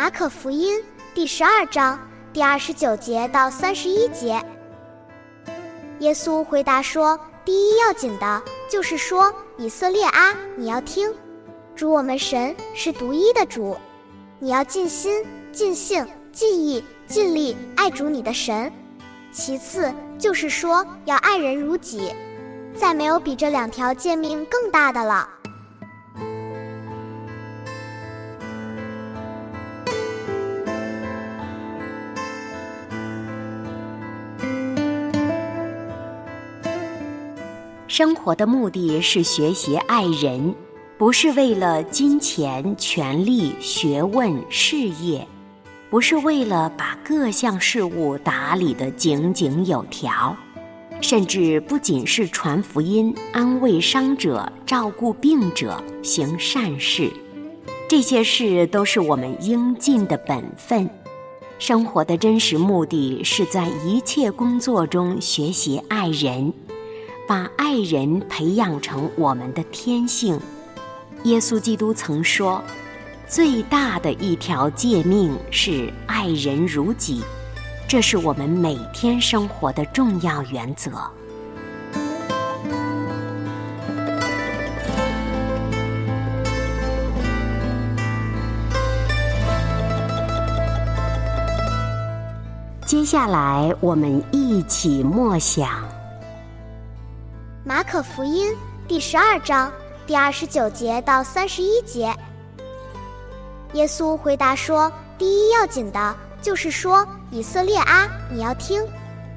马可福音第十二章第二十九节到三十一节，耶稣回答说：“第一要紧的，就是说，以色列啊，你要听，主我们神是独一的主，你要尽心、尽性、尽意、尽力爱主你的神。其次就是说，要爱人如己，再没有比这两条诫命更大的了。”生活的目的是学习爱人，不是为了金钱、权力、学问、事业，不是为了把各项事务打理得井井有条，甚至不仅是传福音、安慰伤者、照顾病者、行善事，这些事都是我们应尽的本分。生活的真实目的是在一切工作中学习爱人。把爱人培养成我们的天性。耶稣基督曾说：“最大的一条诫命是爱人如己。”这是我们每天生活的重要原则。接下来，我们一起默想。马可福音第十二章第二十九节到三十一节，耶稣回答说：“第一要紧的，就是说，以色列啊，你要听，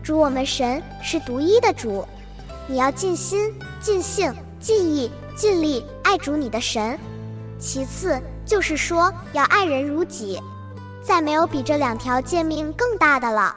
主我们神是独一的主，你要尽心、尽性、尽意、尽力爱主你的神。其次就是说，要爱人如己，再没有比这两条诫命更大的了。”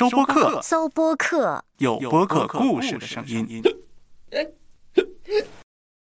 收播客，搜播客，有播客故事的声音。